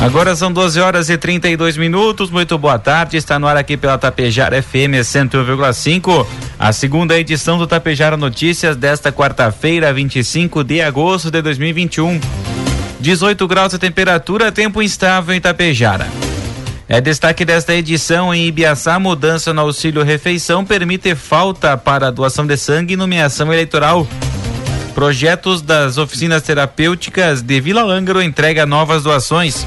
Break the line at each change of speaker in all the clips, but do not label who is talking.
Agora são 12 horas e 32 minutos. Muito boa tarde. Está no ar aqui pela Tapejara FM 101,5. A segunda edição do Tapejara Notícias desta quarta-feira, 25 de agosto de 2021. 18 graus de temperatura, tempo instável em Tapejara. É destaque desta edição em Ibiaçá, mudança no auxílio refeição permite falta para doação de sangue e nomeação eleitoral. Projetos das oficinas terapêuticas de Vila Lângaro entrega novas doações.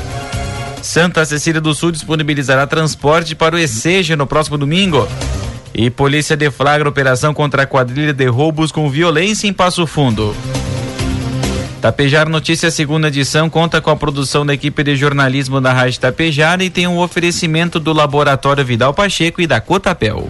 Santa Cecília do Sul disponibilizará transporte para o Esseja no próximo domingo. E polícia deflagra operação contra a quadrilha de roubos com violência em Passo Fundo. Tapejar Notícias segunda edição conta com a produção da equipe de jornalismo da Rádio Tapejar e tem um oferecimento do Laboratório Vidal Pacheco e da Cotapel.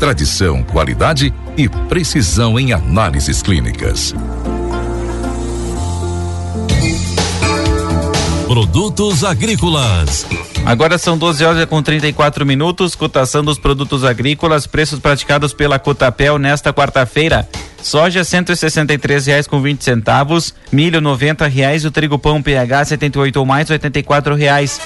Tradição, qualidade e precisão em análises clínicas.
Produtos agrícolas.
Agora são 12 horas com 34 minutos. Cotação dos produtos agrícolas, preços praticados pela Cotapel nesta quarta-feira. Soja cento e reais com vinte centavos, milho noventa reais, o trigo pão PH 78 ou mais oitenta e reais.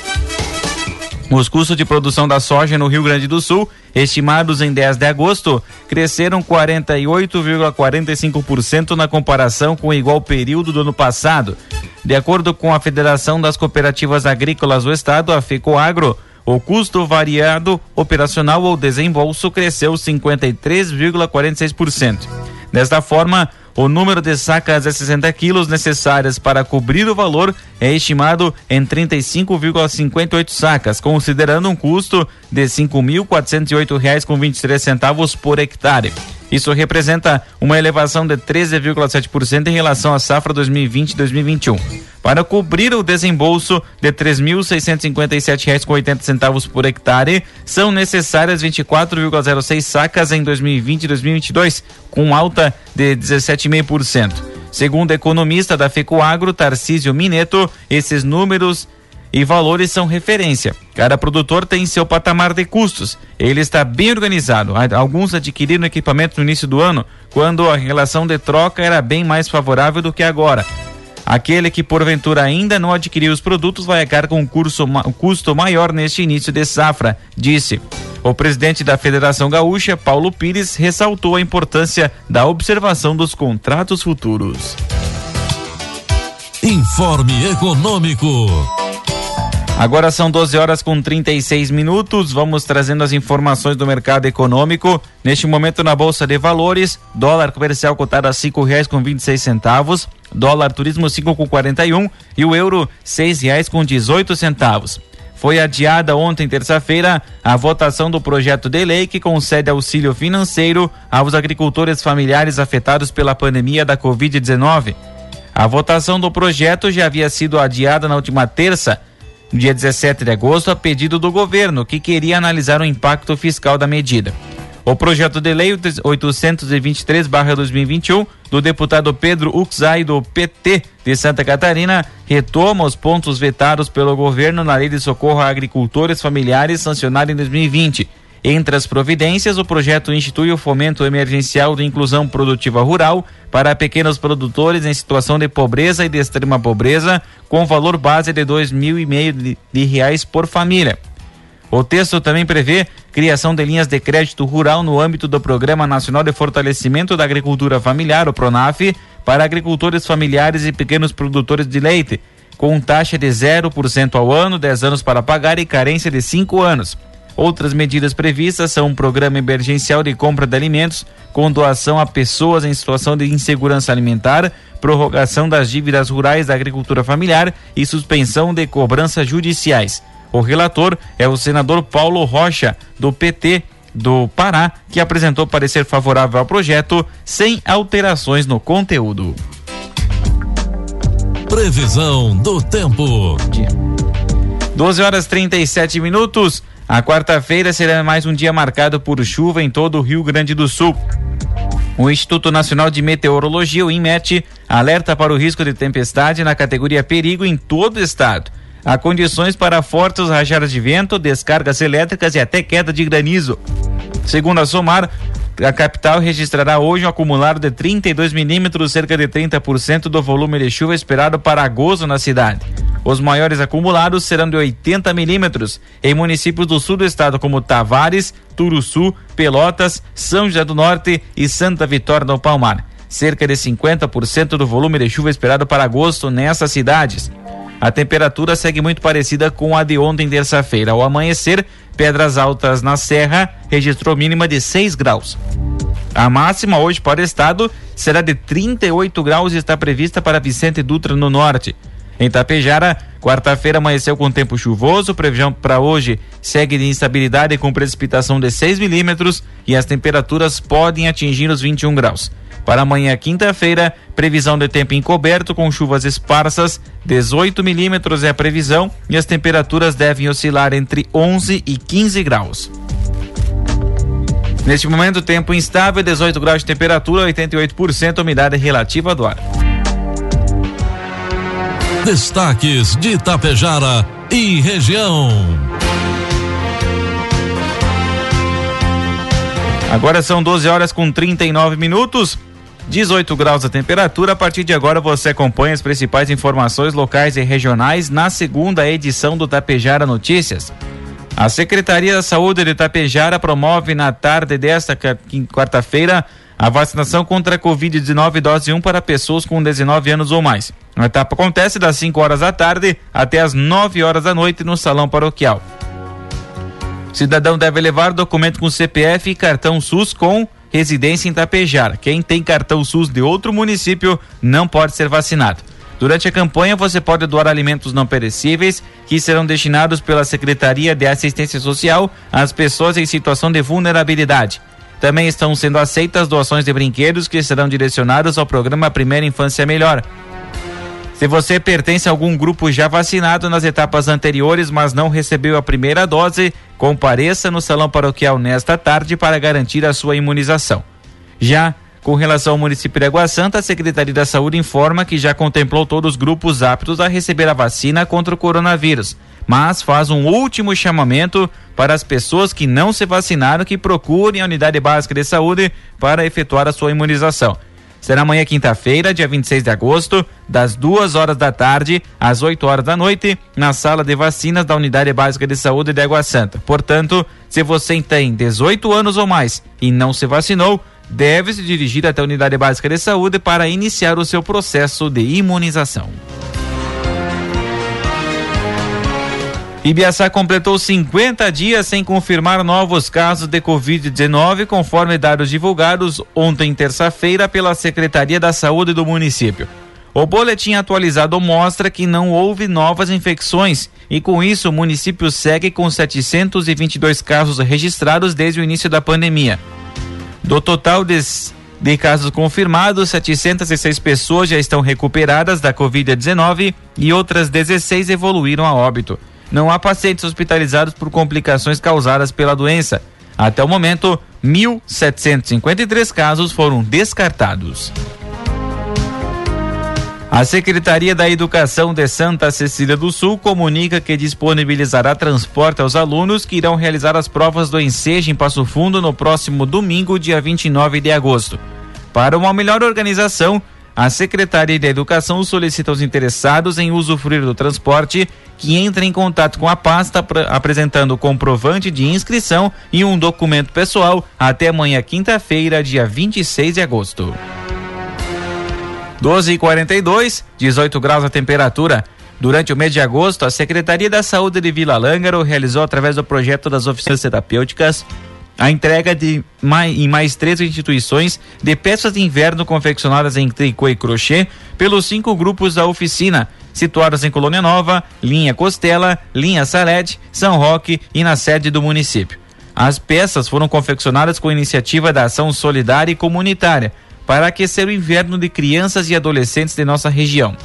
Os custos de produção da soja no Rio Grande do Sul, estimados em 10 de agosto, cresceram 48,45% na comparação com o igual período do ano passado. De acordo com a Federação das Cooperativas Agrícolas do Estado, a FECOAGRO, o custo variado operacional ou desembolso cresceu 53,46%. Desta forma, o número de sacas de 60 quilos necessárias para cobrir o valor é estimado em 35,58 sacas, considerando um custo de R$ 5.408,23 centavos por hectare. Isso representa uma elevação de 13,7% em relação à safra 2020-2021. Para cobrir o desembolso de R$ 3.657,80 por hectare, são necessárias 24,06 sacas em 2020 e 2022, com alta de 17,5%. Segundo economista da FECOAGRO, Tarcísio Mineto, esses números e valores são referência. Cada produtor tem seu patamar de custos. Ele está bem organizado. Alguns adquiriram equipamento no início do ano, quando a relação de troca era bem mais favorável do que agora. Aquele que porventura ainda não adquiriu os produtos vai arcar com um, curso, um custo maior neste início de safra, disse. O presidente da Federação Gaúcha, Paulo Pires, ressaltou a importância da observação dos contratos futuros.
Informe Econômico.
Agora são 12 horas com 36 minutos. Vamos trazendo as informações do mercado econômico. Neste momento na Bolsa de Valores, dólar comercial cotado a cinco reais com vinte centavos, dólar turismo cinco com quarenta e o euro seis reais com dezoito centavos. Foi adiada ontem, terça-feira, a votação do projeto de lei que concede auxílio financeiro aos agricultores familiares afetados pela pandemia da Covid-19. A votação do projeto já havia sido adiada na última terça no dia 17 de agosto, a pedido do governo, que queria analisar o impacto fiscal da medida. O projeto de lei 823/2021 do deputado Pedro Uxai do PT de Santa Catarina retoma os pontos vetados pelo governo na Lei de Socorro a Agricultores Familiares sancionada em 2020. Entre as providências, o projeto institui o fomento emergencial de inclusão produtiva rural para pequenos produtores em situação de pobreza e de extrema pobreza, com valor base de e meio de reais por família. O texto também prevê criação de linhas de crédito rural no âmbito do Programa Nacional de Fortalecimento da Agricultura Familiar, o PRONAF, para agricultores familiares e pequenos produtores de leite, com taxa de 0% ao ano, 10 anos para pagar e carência de 5 anos. Outras medidas previstas são um programa emergencial de compra de alimentos com doação a pessoas em situação de insegurança alimentar, prorrogação das dívidas rurais da agricultura familiar e suspensão de cobranças judiciais. O relator é o senador Paulo Rocha, do PT do Pará, que apresentou parecer favorável ao projeto sem alterações no conteúdo.
Previsão do tempo.
12 horas 37 minutos. A quarta-feira será mais um dia marcado por chuva em todo o Rio Grande do Sul. O Instituto Nacional de Meteorologia, o INMET, alerta para o risco de tempestade na categoria perigo em todo o estado. Há condições para fortes rajadas de vento, descargas elétricas e até queda de granizo. Segundo a Somar, a capital registrará hoje um acumulado de 32 milímetros, cerca de 30% do volume de chuva esperado para agosto na cidade. Os maiores acumulados serão de 80 milímetros em municípios do sul do estado, como Tavares, Turuçu, Pelotas, São José do Norte e Santa Vitória do Palmar. Cerca de 50% do volume de chuva esperado para agosto nessas cidades. A temperatura segue muito parecida com a de ontem, terça-feira. Ao amanhecer, Pedras Altas na Serra registrou mínima de 6 graus. A máxima hoje para o estado será de 38 graus e está prevista para Vicente Dutra no norte. Em Tapejara, quarta-feira amanheceu com tempo chuvoso, previsão para hoje segue de instabilidade com precipitação de 6 milímetros e as temperaturas podem atingir os 21 graus. Para amanhã, quinta-feira, previsão de tempo encoberto com chuvas esparsas, 18 milímetros é a previsão e as temperaturas devem oscilar entre 11 e 15 graus. Neste momento, tempo instável, 18 graus de temperatura, 88% umidade relativa do ar.
Destaques de Itapejara e região.
Agora são 12 horas com 39 minutos. 18 graus a temperatura. A partir de agora você acompanha as principais informações locais e regionais na segunda edição do Tapejara Notícias. A Secretaria da Saúde de Tapejara promove na tarde desta quarta-feira a vacinação contra a Covid-19 dose 1 para pessoas com 19 anos ou mais. A etapa acontece das 5 horas da tarde até as 9 horas da noite no Salão Paroquial. O cidadão deve levar documento com CPF e cartão SUS com residência em Tapejar. Quem tem cartão SUS de outro município não pode ser vacinado. Durante a campanha, você pode doar alimentos não perecíveis que serão destinados pela Secretaria de Assistência Social às pessoas em situação de vulnerabilidade. Também estão sendo aceitas doações de brinquedos que serão direcionados ao programa Primeira Infância Melhor. Se você pertence a algum grupo já vacinado nas etapas anteriores, mas não recebeu a primeira dose, compareça no salão paroquial nesta tarde para garantir a sua imunização. Já com relação ao município de Água Santa, a Secretaria da Saúde informa que já contemplou todos os grupos aptos a receber a vacina contra o coronavírus, mas faz um último chamamento para as pessoas que não se vacinaram que procurem a unidade básica de saúde para efetuar a sua imunização. Será amanhã, quinta-feira, dia 26 de agosto, das duas horas da tarde às 8 horas da noite, na sala de vacinas da Unidade Básica de Saúde de Água Santa. Portanto, se você tem 18 anos ou mais e não se vacinou, deve se dirigir até a Unidade Básica de Saúde para iniciar o seu processo de imunização. Ibiaçá completou 50 dias sem confirmar novos casos de Covid-19, conforme dados divulgados ontem, terça-feira, pela Secretaria da Saúde do município. O boletim atualizado mostra que não houve novas infecções e, com isso, o município segue com 722 casos registrados desde o início da pandemia. Do total de, de casos confirmados, 706 pessoas já estão recuperadas da Covid-19 e outras 16 evoluíram a óbito não há pacientes hospitalizados por complicações causadas pela doença. Até o momento, 1.753 casos foram descartados. A Secretaria da Educação de Santa Cecília do Sul comunica que disponibilizará transporte aos alunos que irão realizar as provas do Enseja em Passo Fundo no próximo domingo, dia 29 de agosto. Para uma melhor organização, a Secretaria da Educação solicita aos interessados em usufruir do transporte que entrem em contato com a pasta apresentando comprovante de inscrição e um documento pessoal até amanhã, quinta-feira, dia 26 de agosto. 12 e 42, 18 graus a temperatura. Durante o mês de agosto, a Secretaria da Saúde de Vila Lângaro realizou, através do projeto das oficinas terapêuticas, a entrega de mais, em mais três instituições de peças de inverno confeccionadas em tricô e crochê pelos cinco grupos da oficina, situados em Colônia Nova, Linha Costela, Linha Salete, São Roque e na sede do município. As peças foram confeccionadas com iniciativa da Ação Solidária e Comunitária para aquecer o inverno de crianças e adolescentes de nossa região.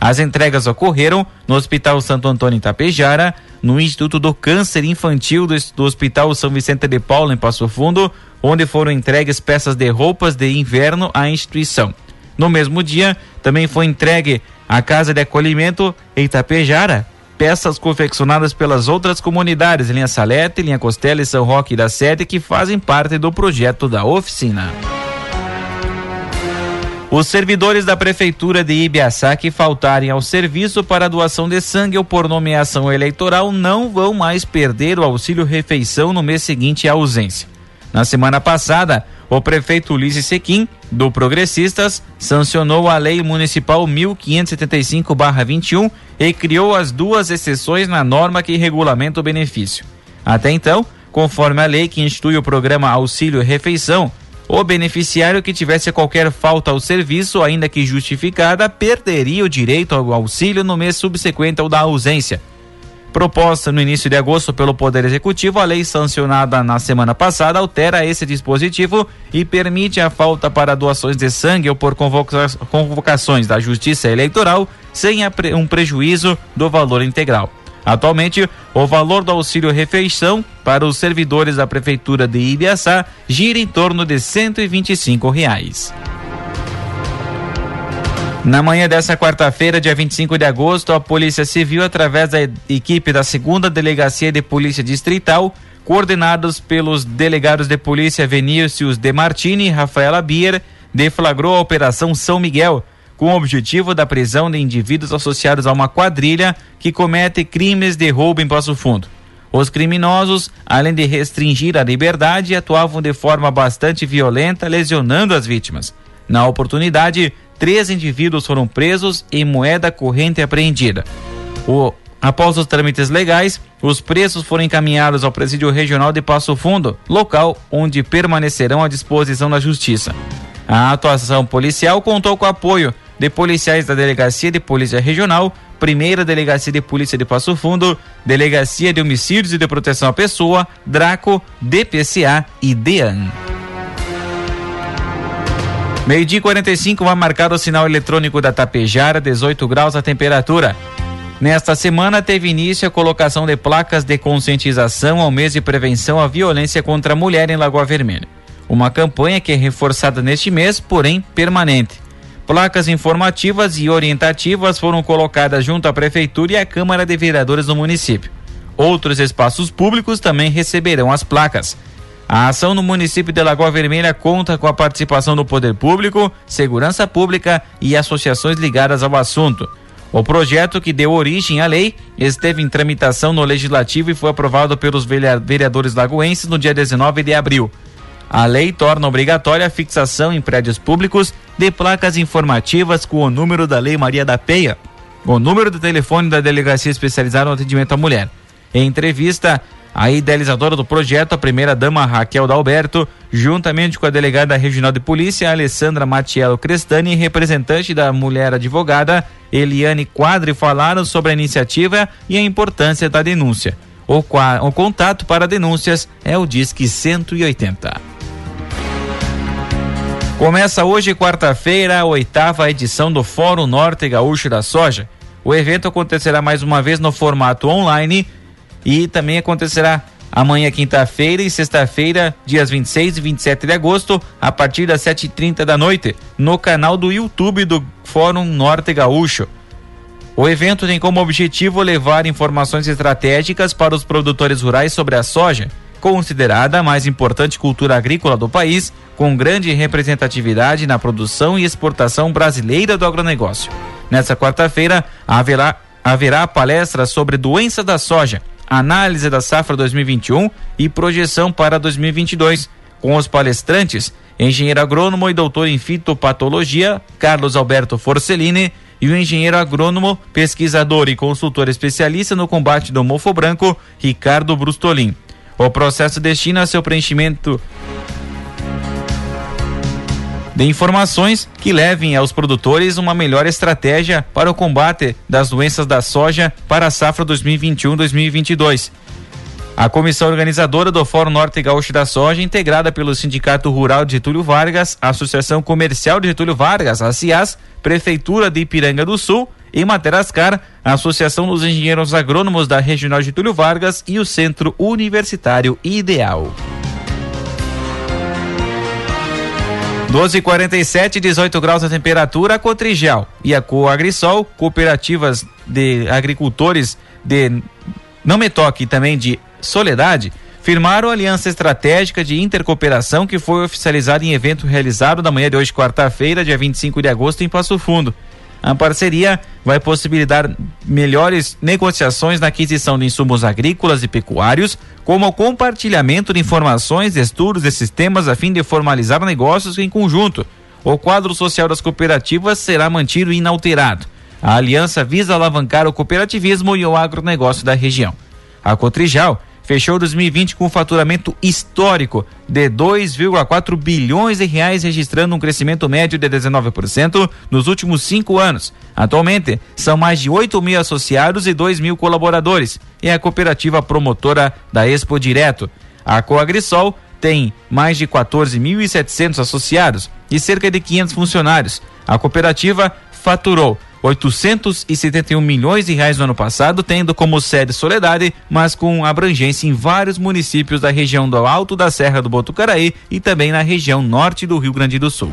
As entregas ocorreram no Hospital Santo Antônio Itapejara, no Instituto do Câncer Infantil do, do, Hospital São Vicente de Paulo, em Passo Fundo, onde foram entregues peças de roupas de inverno à instituição. No mesmo dia, também foi entregue à Casa de Acolhimento em Itapejara peças confeccionadas pelas outras comunidades, Linha Salete, Linha Costela e São Roque da Sede, que fazem parte do projeto da oficina. Os servidores da Prefeitura de Ibiaçá que faltarem ao serviço para doação de sangue ou por nomeação eleitoral não vão mais perder o auxílio refeição no mês seguinte à ausência. Na semana passada, o prefeito Ulisses Sequim, do Progressistas, sancionou a Lei Municipal 1575-21 e criou as duas exceções na norma que regulamenta o benefício. Até então, conforme a lei que institui o programa Auxílio Refeição, o beneficiário que tivesse qualquer falta ao serviço, ainda que justificada, perderia o direito ao auxílio no mês subsequente ao da ausência. Proposta no início de agosto pelo Poder Executivo, a lei sancionada na semana passada altera esse dispositivo e permite a falta para doações de sangue ou por convocações da Justiça Eleitoral sem um prejuízo do valor integral. Atualmente, o valor do auxílio refeição para os servidores da prefeitura de Ibiaçá gira em torno de 125 reais. Na manhã dessa quarta-feira, dia 25 de agosto, a Polícia Civil, através da equipe da segunda Delegacia de Polícia Distrital, coordenados pelos delegados de polícia Vinícius De Martini e Rafaela Bier, deflagrou a Operação São Miguel, com o objetivo da prisão de indivíduos associados a uma quadrilha que comete crimes de roubo em Passo Fundo. Os criminosos, além de restringir a liberdade, atuavam de forma bastante violenta, lesionando as vítimas. Na oportunidade, três indivíduos foram presos e moeda corrente apreendida. O, após os trâmites legais, os presos foram encaminhados ao Presídio Regional de Passo Fundo, local onde permanecerão à disposição da Justiça. A atuação policial contou com apoio de policiais da Delegacia de Polícia Regional, Primeira Delegacia de Polícia de Passo Fundo, Delegacia de Homicídios e de Proteção à Pessoa, Draco, DPCA e DEAN. Meio-dia 45 vai marcar o sinal eletrônico da Tapejara, 18 graus a temperatura. Nesta semana teve início a colocação de placas de conscientização ao mês de prevenção à violência contra a mulher em Lagoa Vermelha. Uma campanha que é reforçada neste mês, porém permanente. Placas informativas e orientativas foram colocadas junto à Prefeitura e à Câmara de Vereadores do município. Outros espaços públicos também receberão as placas. A ação no município de Lagoa Vermelha conta com a participação do Poder Público, Segurança Pública e associações ligadas ao assunto. O projeto que deu origem à lei esteve em tramitação no Legislativo e foi aprovado pelos vereadores lagoenses no dia 19 de abril. A lei torna obrigatória a fixação em prédios públicos de placas informativas com o número da Lei Maria da Penha, o número do telefone da Delegacia Especializada no Atendimento à Mulher. Em entrevista, a idealizadora do projeto, a primeira-dama Raquel Dalberto, juntamente com a delegada regional de polícia, Alessandra Matiello Crestani, e representante da mulher advogada, Eliane Quadri, falaram sobre a iniciativa e a importância da denúncia. O, o contato para denúncias é o Disque 180. Começa hoje, quarta-feira, a oitava edição do Fórum Norte Gaúcho da Soja. O evento acontecerá mais uma vez no formato online e também acontecerá amanhã, quinta-feira e sexta-feira, dias 26 e 27 de agosto, a partir das 7h30 da noite, no canal do YouTube do Fórum Norte Gaúcho. O evento tem como objetivo levar informações estratégicas para os produtores rurais sobre a soja, considerada a mais importante cultura agrícola do país, com grande representatividade na produção e exportação brasileira do agronegócio. Nessa quarta-feira, haverá, haverá palestra sobre doença da soja, análise da safra 2021 e projeção para 2022, com os palestrantes, engenheiro agrônomo e doutor em fitopatologia, Carlos Alberto Forcellini, e o engenheiro agrônomo, pesquisador e consultor especialista no combate do mofo branco, Ricardo Brustolin. O processo destina seu preenchimento de informações que levem aos produtores uma melhor estratégia para o combate das doenças da soja para a safra 2021-2022. A comissão organizadora do Fórum Norte Gaúcho da Soja, integrada pelo Sindicato Rural de Getúlio Vargas, Associação Comercial de Getúlio Vargas, a CIAS, Prefeitura de Ipiranga do Sul e Materascar, a Associação dos Engenheiros Agrônomos da Regional Getúlio Vargas e o Centro Universitário Ideal. 12:47, 18 graus a temperatura, a Cotrigel e a Coagrisol, cooperativas de agricultores de Não Me Toque e também de Soledade, firmaram aliança estratégica de intercooperação que foi oficializada em evento realizado na manhã de hoje, quarta-feira, dia 25 de agosto, em Passo Fundo. A parceria vai possibilitar melhores negociações na aquisição de insumos agrícolas e pecuários, como o compartilhamento de informações, estudos e sistemas a fim de formalizar negócios em conjunto. O quadro social das cooperativas será mantido inalterado. A aliança visa alavancar o cooperativismo e o agronegócio da região. A Cotrijal fechou 2020 com um faturamento histórico de 2,4 bilhões de reais, registrando um crescimento médio de 19% nos últimos cinco anos. Atualmente, são mais de 8 mil associados e 2 mil colaboradores. É a cooperativa promotora da Expo Direto. A Coagrisol tem mais de 14.700 associados e cerca de 500 funcionários. A cooperativa faturou 871 milhões de reais no ano passado, tendo como sede Soledade, mas com abrangência em vários municípios da região do Alto da Serra do Botucaraí e também na região norte do Rio Grande do Sul.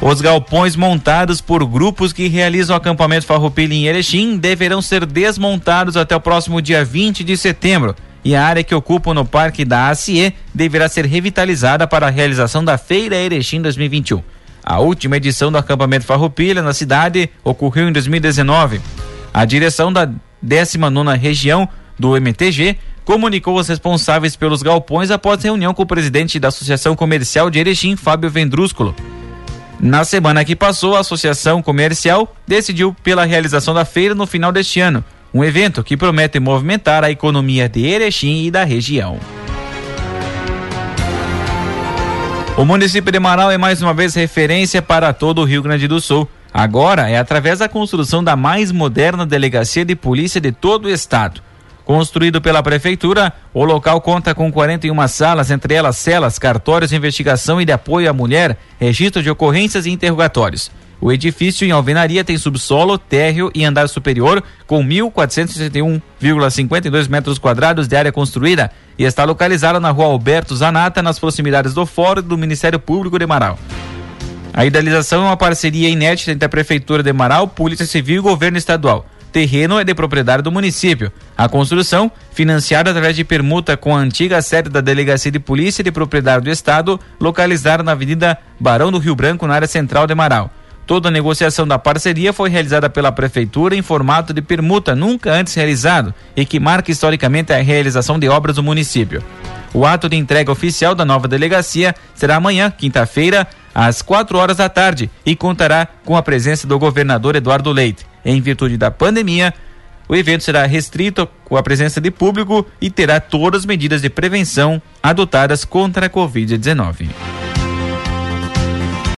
Os galpões montados por grupos que realizam acampamento farroupilha em Erechim deverão ser desmontados até o próximo dia 20 de setembro. E a área que ocupam no parque da ACE deverá ser revitalizada para a realização da Feira Erechim 2021. A última edição do acampamento Farroupilha na cidade ocorreu em 2019. A direção da 19 região do MTG comunicou os responsáveis pelos galpões após reunião com o presidente da Associação Comercial de Erechim, Fábio Vendrúsculo. Na semana que passou, a Associação Comercial decidiu pela realização da feira no final deste ano, um evento que promete movimentar a economia de Erechim e da região. O município de Marau é mais uma vez referência para todo o Rio Grande do Sul. Agora é através da construção da mais moderna delegacia de polícia de todo o estado. Construído pela prefeitura, o local conta com 41 salas, entre elas celas, cartórios de investigação e de apoio à mulher, registro de ocorrências e interrogatórios. O edifício em alvenaria tem subsolo, térreo e andar superior, com 1.461,52 metros quadrados de área construída e está localizado na rua Alberto Zanata, nas proximidades do Fórum do Ministério Público de Marau. A idealização é uma parceria inédita entre a Prefeitura de Marau, Polícia Civil e Governo Estadual. Terreno é de propriedade do município. A construção, financiada através de permuta com a antiga sede da Delegacia de Polícia de Propriedade do Estado, localizada na Avenida Barão do Rio Branco, na área central de Marau. Toda a negociação da parceria foi realizada pela Prefeitura em formato de permuta nunca antes realizado e que marca historicamente a realização de obras do município. O ato de entrega oficial da nova delegacia será amanhã, quinta-feira, às 4 horas da tarde e contará com a presença do governador Eduardo Leite. Em virtude da pandemia, o evento será restrito com a presença de público e terá todas as medidas de prevenção adotadas contra a Covid-19.